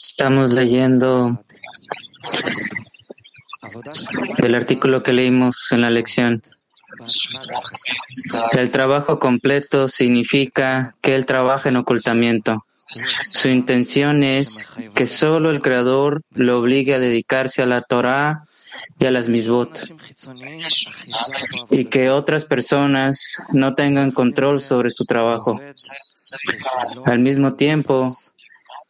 Estamos leyendo del artículo que leímos en la lección. El trabajo completo significa que él trabaja en ocultamiento. Su intención es que solo el Creador lo obligue a dedicarse a la Torah y a las misbot y que otras personas no tengan control sobre su trabajo. Al mismo tiempo,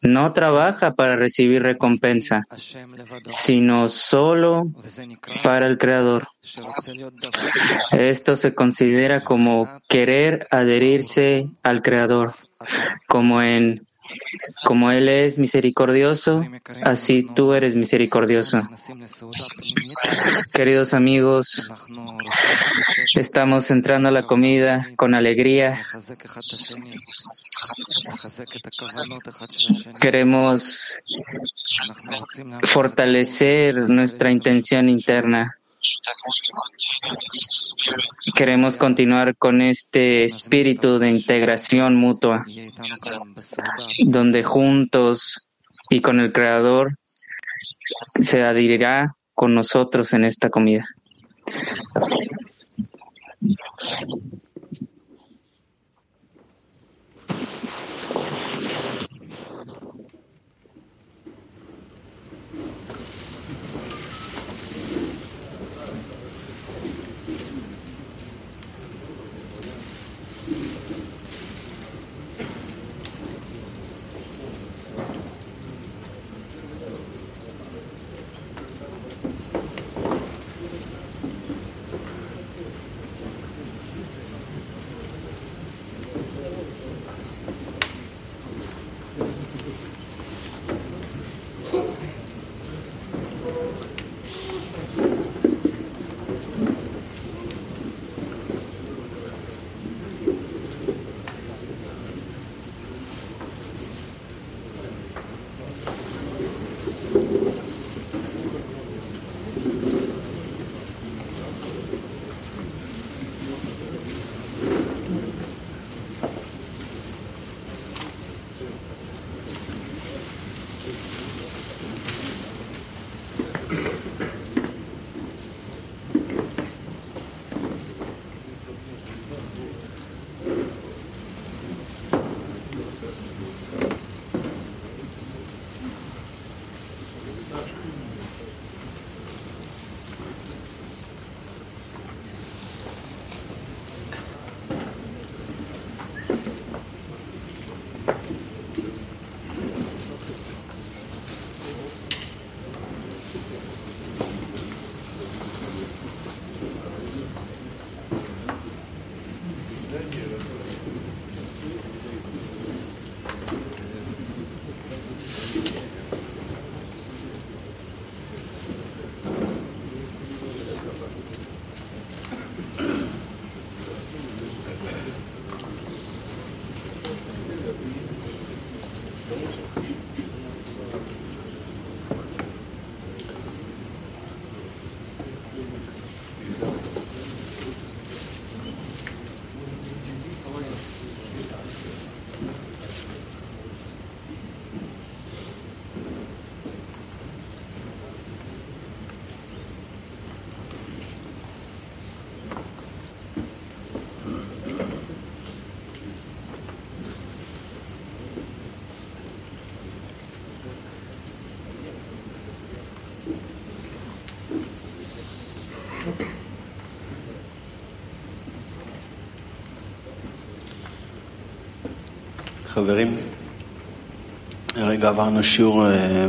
no trabaja para recibir recompensa, sino solo para el Creador. Esto se considera como querer adherirse al Creador, como en como Él es misericordioso, así tú eres misericordioso. Queridos amigos, estamos entrando a la comida con alegría. Queremos fortalecer nuestra intención interna. Queremos continuar con este espíritu de integración mutua, donde juntos y con el Creador se adherirá con nosotros en esta comida.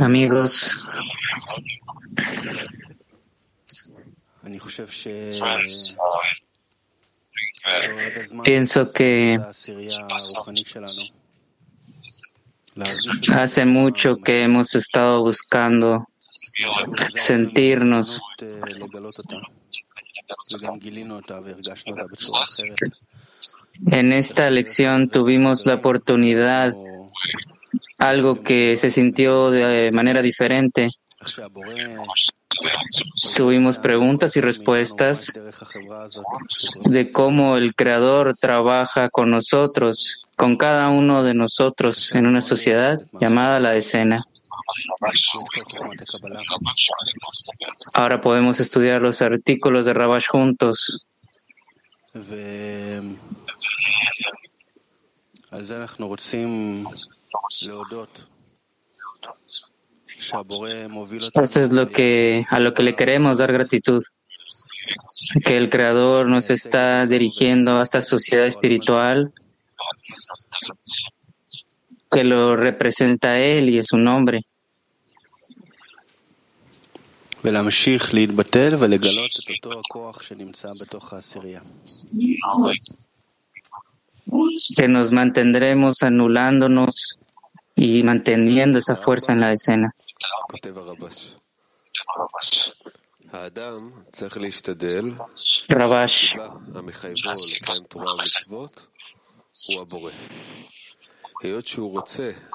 Amigos, pienso que hace mucho que hemos estado buscando sentirnos en esta lección tuvimos la oportunidad, algo que se sintió de manera diferente, Tuvimos preguntas y respuestas de cómo el Creador trabaja con nosotros, con cada uno de nosotros en una sociedad llamada la escena. Ahora podemos estudiar los artículos de Rabash juntos. Eso es lo que, a lo que le queremos dar gratitud. Que el Creador nos está dirigiendo a esta sociedad espiritual que lo representa a Él y es su nombre. Que nos mantendremos anulándonos y manteniendo esa fuerza en la escena. Rabash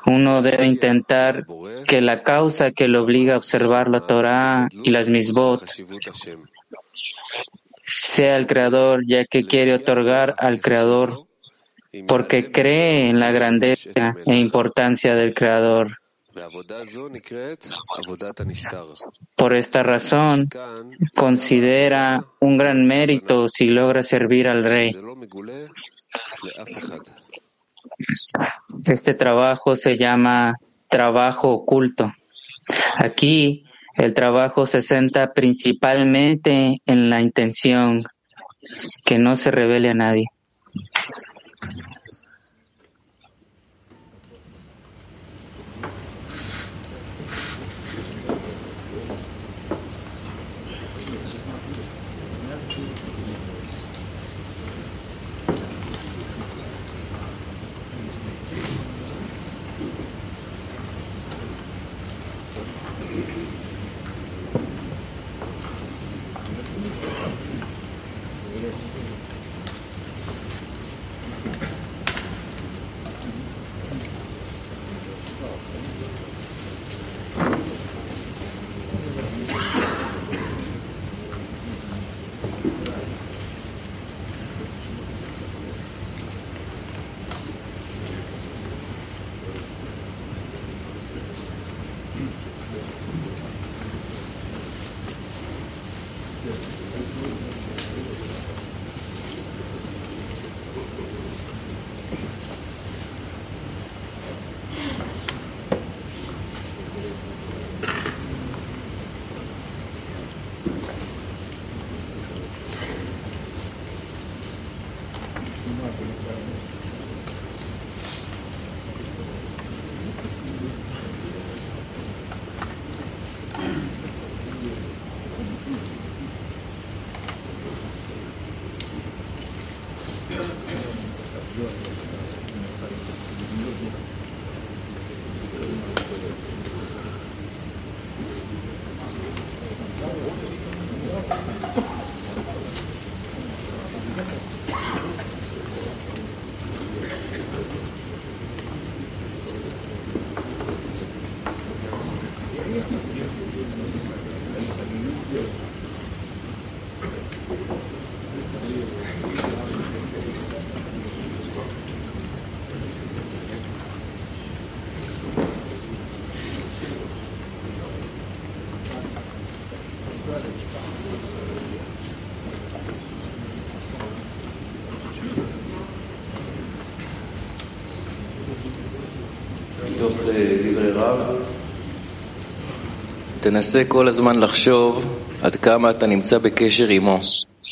uno debe intentar que la causa que lo obliga a observar la Torah y las misbot sea el Creador, ya que quiere otorgar al Creador porque cree en la grandeza e importancia del Creador. Por esta razón, considera un gran mérito si logra servir al Rey. Este trabajo se llama trabajo oculto. Aquí el trabajo se centra principalmente en la intención que no se revele a nadie.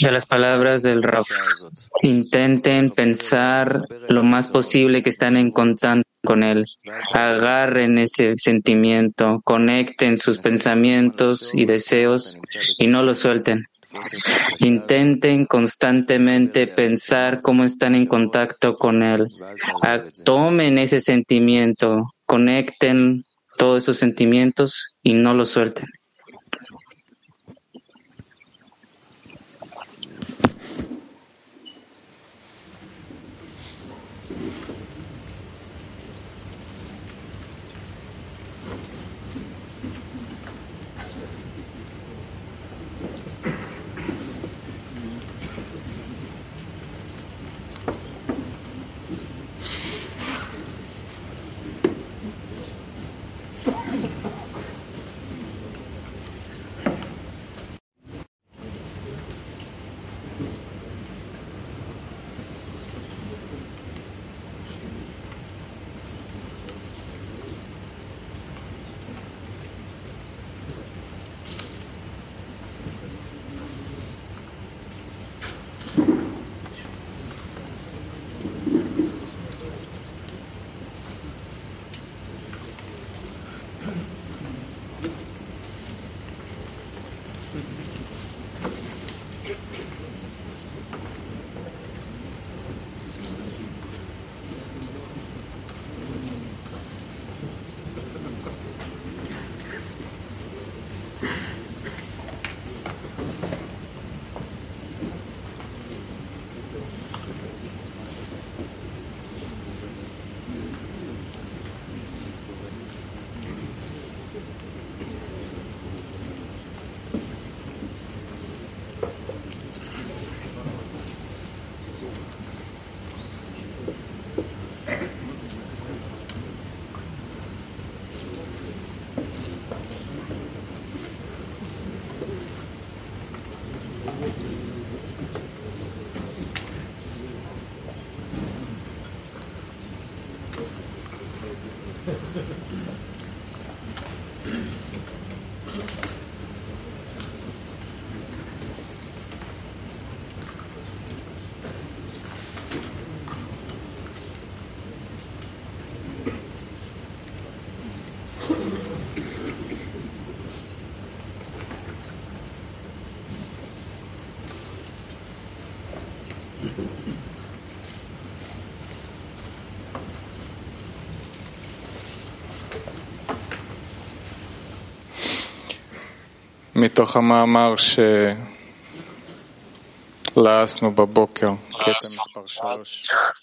De las palabras del Rav, intenten pensar lo más posible que están en contacto con él. Agarren ese sentimiento, conecten sus pensamientos y deseos y no lo suelten. Intenten constantemente pensar cómo están en contacto con él. Tomen ese sentimiento, conecten todos esos sentimientos y no los suelten.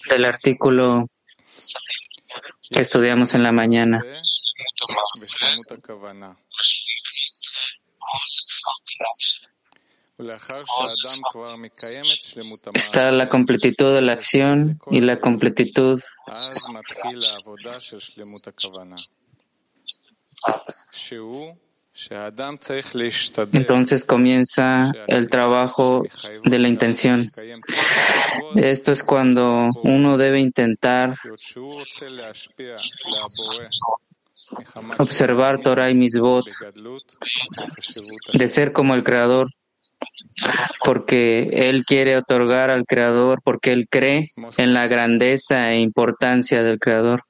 Del artículo que estudiamos en la mañana. Está la completitud de la acción y la completitud entonces comienza el trabajo de la intención. Esto es cuando uno debe intentar observar Torah y Misbot, de ser como el Creador, porque Él quiere otorgar al Creador, porque Él cree en la grandeza e importancia del Creador.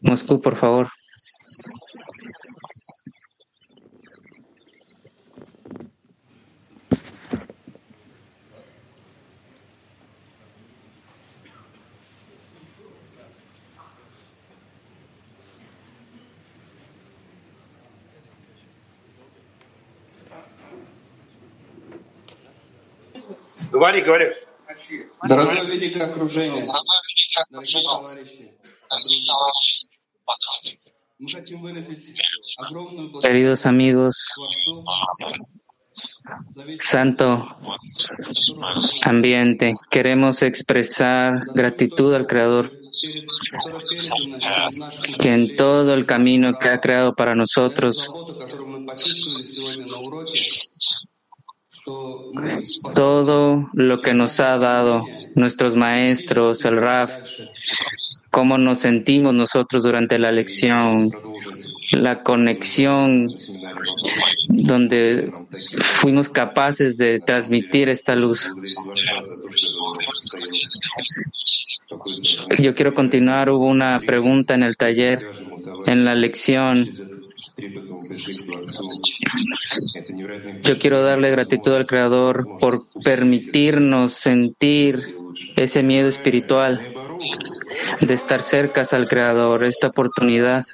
Moscú, por favor. Говори, говори. Дорогое великое окружение, дорогие товарищи, мы хотим выразить огромную Queridos amigos, Santo ambiente, queremos expresar gratitud al Creador, que en todo el camino que ha creado para nosotros, todo lo que nos ha dado nuestros maestros, el RAF, cómo nos sentimos nosotros durante la lección, la conexión donde fuimos capaces de transmitir esta luz. Yo quiero continuar, hubo una pregunta en el taller, en la lección yo quiero darle gratitud al Creador por permitirnos sentir ese miedo espiritual de estar cerca al Creador, esta oportunidad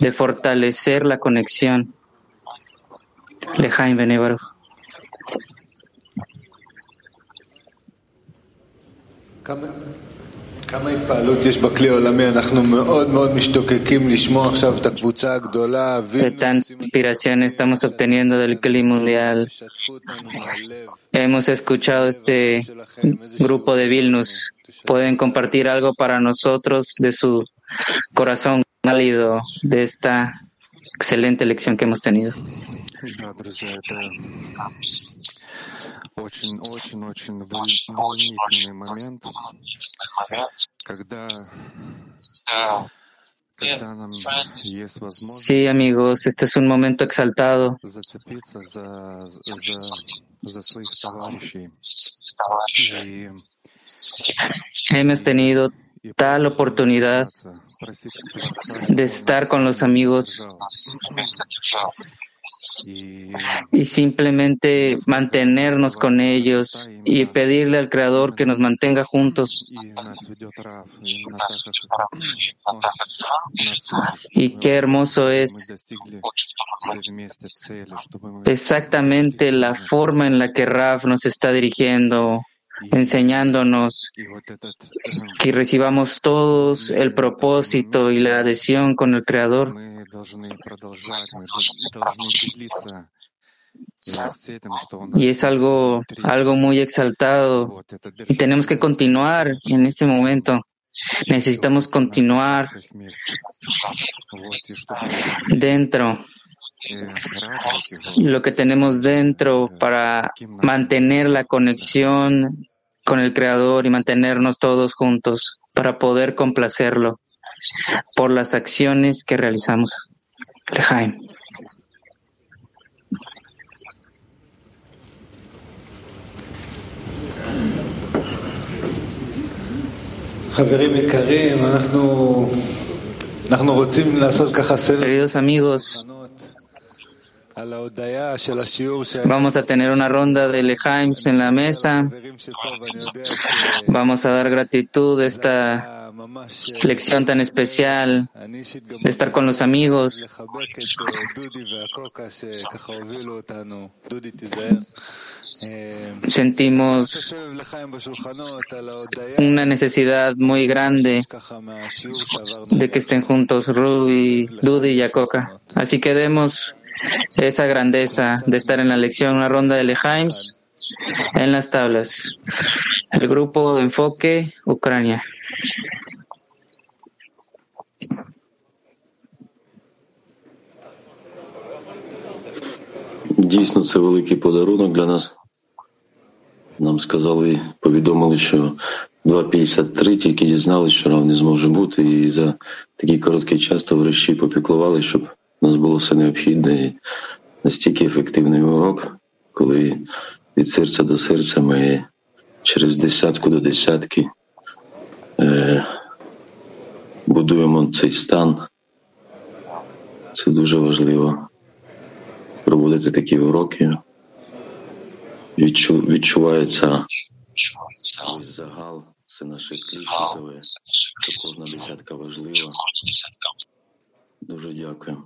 de fortalecer la conexión. Lejaim Benebaruch. ¿Qué tanta inspiración estamos obteniendo del Kli mundial? Hemos escuchado este grupo de Vilnus. ¿Pueden compartir algo para nosotros de su corazón válido de esta excelente lección que hemos tenido? очень-очень-очень волнительный момент, когда Sí, amigos, este es un momento exaltado. Hemos tenido tal oportunidad de estar con los amigos y simplemente mantenernos con ellos y pedirle al Creador que nos mantenga juntos. Y qué hermoso es exactamente la forma en la que Raf nos está dirigiendo enseñándonos que recibamos todos el propósito y la adhesión con el Creador. Y es algo, algo muy exaltado. Y tenemos que continuar en este momento. Necesitamos continuar dentro. Lo que tenemos dentro para mantener la conexión con el Creador y mantenernos todos juntos. para poder complacerlo por las acciones que realizamos. Lejaim. Queridos amigos, vamos a tener una ronda de Lehaims en la mesa. Vamos a dar gratitud a esta lección tan especial de estar con los amigos. Sentimos una necesidad muy grande de que estén juntos Rudy, Dudy y Yacoca. Así que demos esa grandeza de estar en la lección, una ronda de Lehaims en las tablas. El grupo de enfoque Ucrania. Дійсно, це великий подарунок для нас. Нам сказали, повідомили, що 2.53 тільки дізналися, що рав не зможе бути, і за такий короткий час товариші попіклували, щоб у нас було все необхідне настільки ефективний урок, коли від серця до серця ми через десятку до десятки е, будуємо цей стан. Це дуже важливо проводити такі уроки. Відчу, відчувається весь загал, все наше кліщитове, що кожна десятка важлива. Дуже дякую.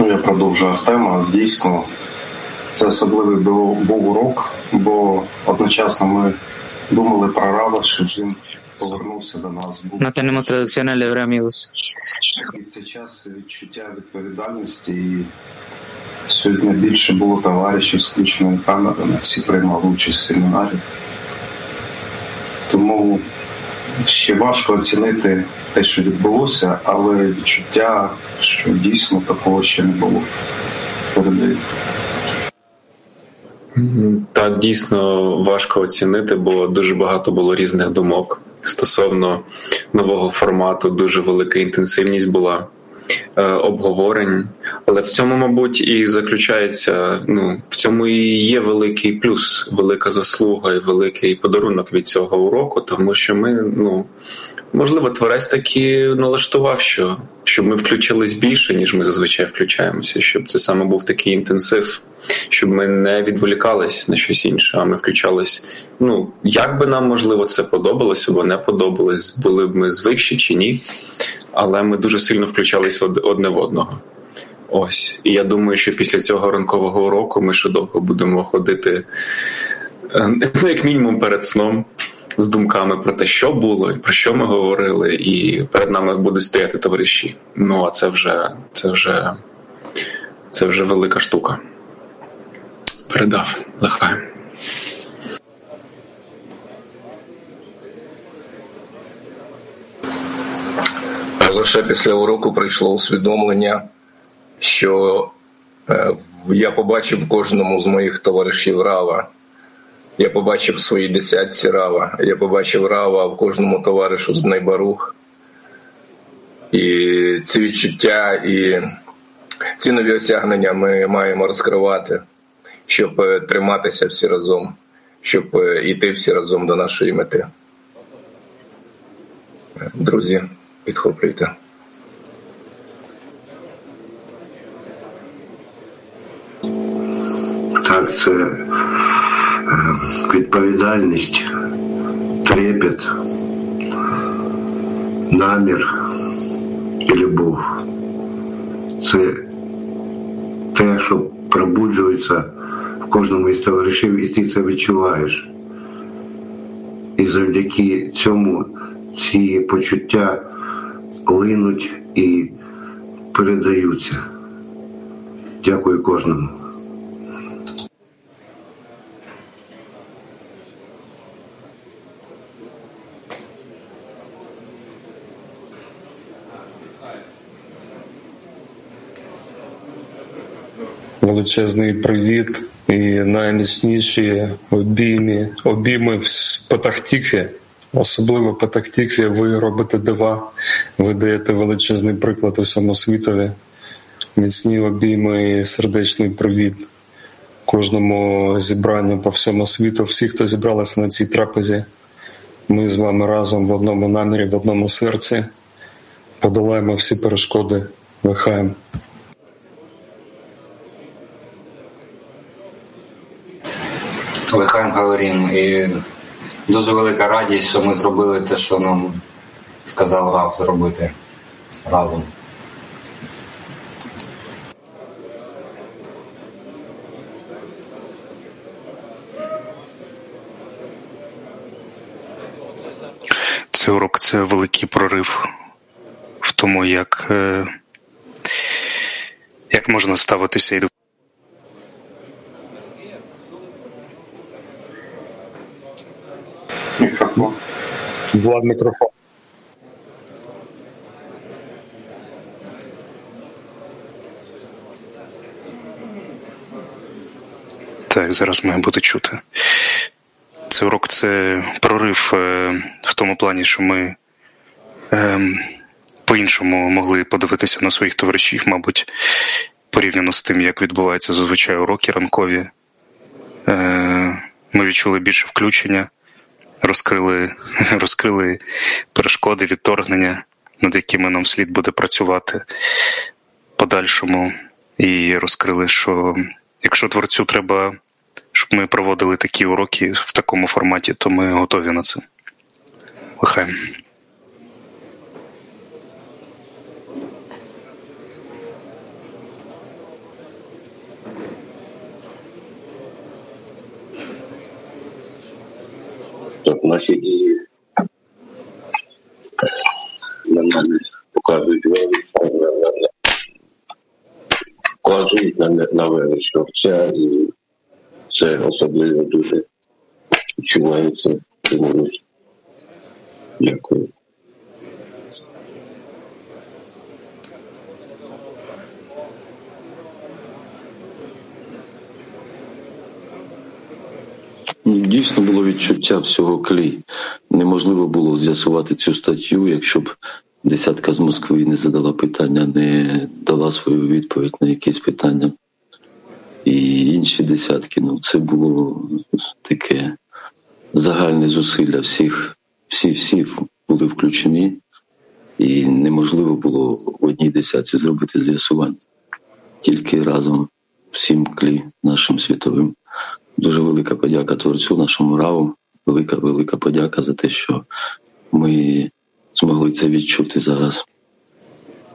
Ну, я продовжу Артема. Дійсно, це особливий був урок, бо одночасно ми думали про Рава, що він повернувся до нас. No tenemos traducción al hebreo, amigos. І в цей час відчуття відповідальності і сьогодні більше було товаришів з включеними камерами, всі приймали участь в семінарі. Тому ще важко оцінити те, що відбулося, але відчуття, що дійсно такого ще не було. Передаю. Так, дійсно важко оцінити, бо дуже багато було різних думок стосовно нового формату. Дуже велика інтенсивність була обговорень. Але в цьому, мабуть, і заключається. Ну в цьому і є великий плюс, велика заслуга і великий подарунок від цього уроку, тому що ми ну. Можливо, творець таки налаштував, що щоб ми включились більше, ніж ми зазвичай включаємося, щоб це саме був такий інтенсив, щоб ми не відволікались на щось інше, а ми включались. Ну як би нам можливо це подобалося або не подобалось, були б ми звикші чи ні, але ми дуже сильно включались одне в одного. Ось, і я думаю, що після цього ранкового уроку ми ще довго будемо ходити, ну як мінімум, перед сном з думками про те, що було, і про що ми говорили, і перед нами будуть стояти товариші. Ну а це вже це вже це вже велика штука. Передав лихай. Лише після уроку прийшло усвідомлення, що е, я побачив кожному з моїх товаришів Рава. Я побачив в своїй десятці Рава, я побачив Рава в кожному товаришу з Бнейбарух. І ці відчуття і ці нові осягнення ми маємо розкривати, щоб триматися всі разом, щоб йти всі разом до нашої мети. Друзі, підхоплюйте. Так, це відповідальність, трепет, намір і любов. Це те, що пробуджується в кожному із товаришів, і ти це відчуваєш. І завдяки цьому ці почуття линуть і передаються. Дякую кожному. Величезний привіт І найміцніші обійми, обійми в Патахтікві, особливо Патахтікві, ви робите дива, ви даєте величезний приклад усьому світові, міцні обійми і сердечний привіт кожному зібранню по всьому світу. Всі, хто зібралися на цій трапезі, ми з вами разом в одному намірі, в одному серці подолаємо всі перешкоди. Вихаєм. Лихаєм говорим. І дуже велика радість, що ми зробили те, що нам сказав Рав зробити разом. Цей урок це великий прорив в тому, як, як можна ставитися і до Мікрофон. Влад мікрофон. Так, зараз має бути чути. Цей урок це прорив в тому плані, що ми ем, по-іншому могли подивитися на своїх товаришів, мабуть, порівняно з тим, як відбуваються зазвичай уроки ранкові. Е, Ми відчули більше включення, розкрили, розкрили перешкоди, відторгнення, над якими нам слід буде працювати подальшому, і розкрили, що якщо творцю треба, щоб ми проводили такі уроки в такому форматі, то ми готові на це. Лихаєм. Так, наші дії на мене показують вказують на, величного Отця, і це особливо дуже відчувається. Дякую. Дійсно було відчуття всього клей. Неможливо було з'ясувати цю статтю, якщо б десятка з Москви не задала питання, не дала свою відповідь на якесь питання. І інші десятки. Ну, це було таке загальне зусилля всіх, всі всі були включені, і неможливо було в одній десятці зробити з'ясування. Тільки разом всім клі нашим світовим. Дуже велика подяка творцю, нашому раву. Велика, велика подяка за те, що ми змогли це відчути зараз.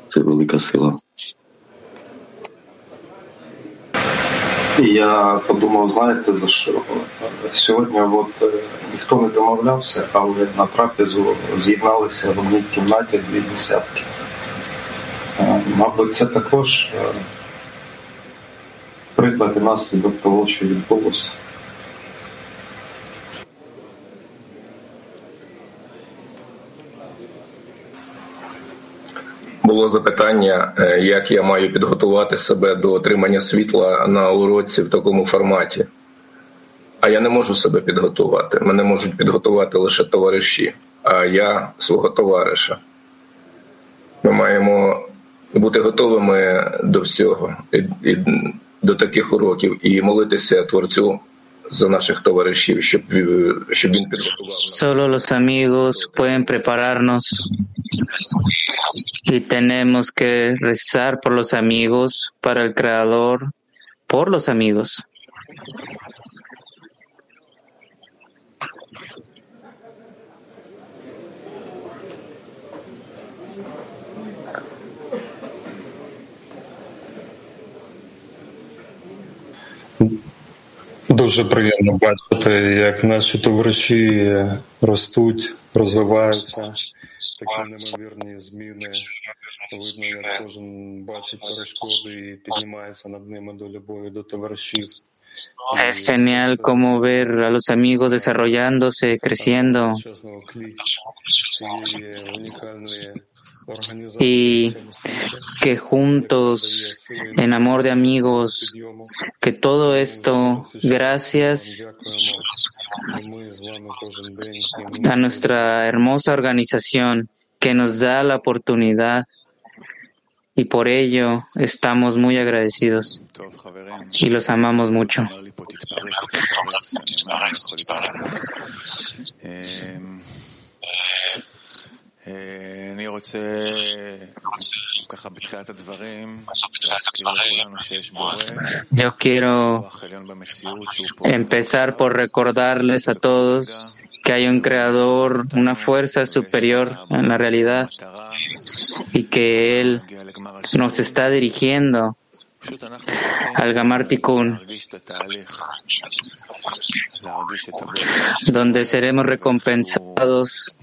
Це велика сила. Я подумав, знаєте за що? Сьогодні от ніхто не домовлявся, але на трапезу з'єдналися в одній кімнаті дві десятки. Мабуть, це також приклад наслідок того, що відбулося. Було запитання, як я маю підготувати себе до отримання світла на уроці в такому форматі. А я не можу себе підготувати. Мене можуть підготувати лише товариші, а я свого товариша. Ми маємо бути готовими до всього, і, і до таких уроків, і молитися Творцю за наших товаришів, щоб, щоб він підготував. Solo los amigos pueden prepararnos y tenemos que rezar por los amigos, para el Creador, por los amigos. Дуже приємно бачити, як наші товариші ростуть, розвиваються, такі неймовірні зміни. Видно, як кожен бачить перешкоди і піднімається над ними до любові до товаришів. Es genial como ver a los amigos desarrollándose, creciendo y que juntos, en amor de amigos, que todo esto, gracias a nuestra hermosa organización que nos da la oportunidad y por ello estamos muy agradecidos y los amamos mucho. Yo quiero empezar por recordarles a todos que hay un creador, una fuerza superior en la realidad y que Él nos está dirigiendo al Gamar donde seremos recompensados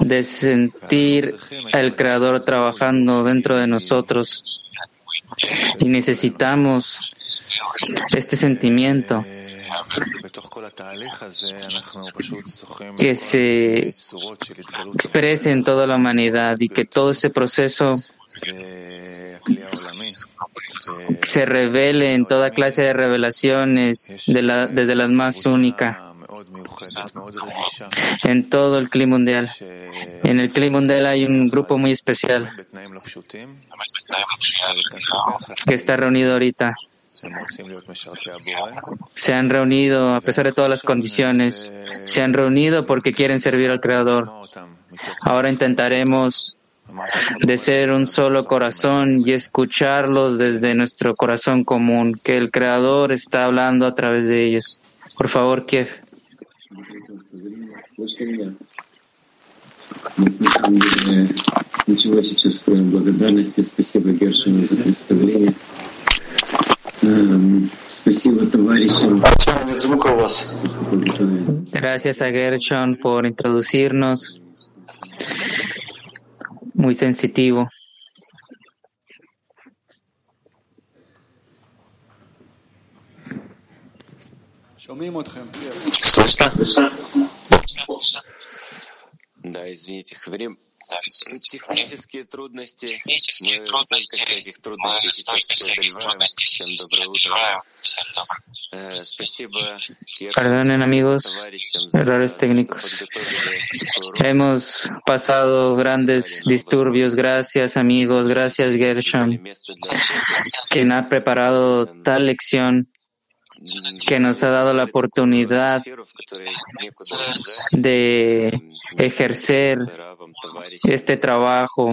de sentir al Creador trabajando dentro de nosotros. Y necesitamos este sentimiento que se exprese en toda la humanidad y que todo ese proceso se revele en toda clase de revelaciones desde las más únicas en todo el clima mundial. En el clima mundial hay un grupo muy especial que está reunido ahorita. Se han reunido a pesar de todas las condiciones. Se han reunido porque quieren servir al Creador. Ahora intentaremos de ser un solo corazón y escucharlos desde nuestro corazón común, que el Creador está hablando a través de ellos. Por favor, Kiev. Gracias a Gershon por introducirnos. Muy sensitivo. Да, извините, время, Технические трудности. Мы столько всяких трудностей сейчас преодолеваем. Всем доброе утро. Спасибо. Perdonen amigos, errores técnicos. Hemos pasado grandes disturbios. Gracias amigos, gracias Gershon, quien ha preparado tal lección que nos ha dado la oportunidad de ejercer este trabajo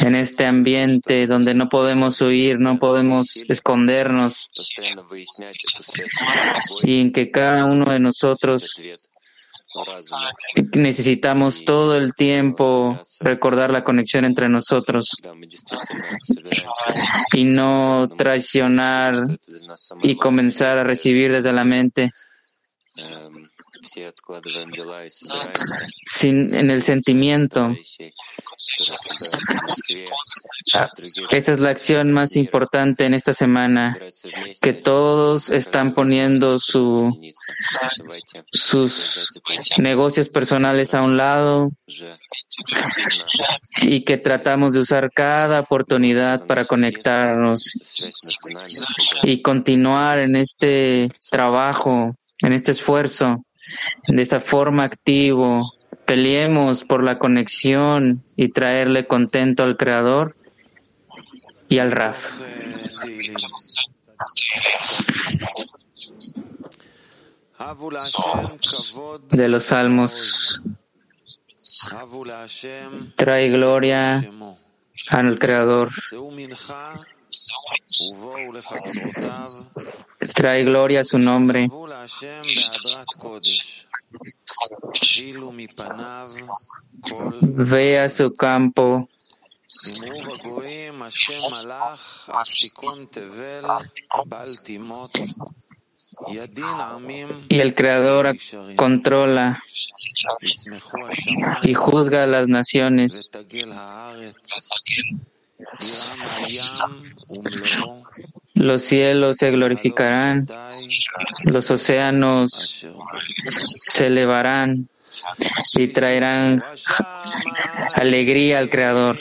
en este ambiente donde no podemos huir, no podemos escondernos y en que cada uno de nosotros necesitamos todo el tiempo recordar la conexión entre nosotros y no traicionar y comenzar a recibir desde la mente sin, en el sentimiento. Esta es la acción más importante en esta semana, que todos están poniendo su, sus negocios personales a un lado y que tratamos de usar cada oportunidad para conectarnos y continuar en este trabajo, en este esfuerzo de esa forma activo, peleemos por la conexión y traerle contento al Creador y al Raf. De los salmos, trae gloria al Creador. Trae gloria a su nombre. Ve a su campo. Y el Creador controla y juzga a las naciones los cielos se glorificarán, los océanos se elevarán y traerán alegría al Creador.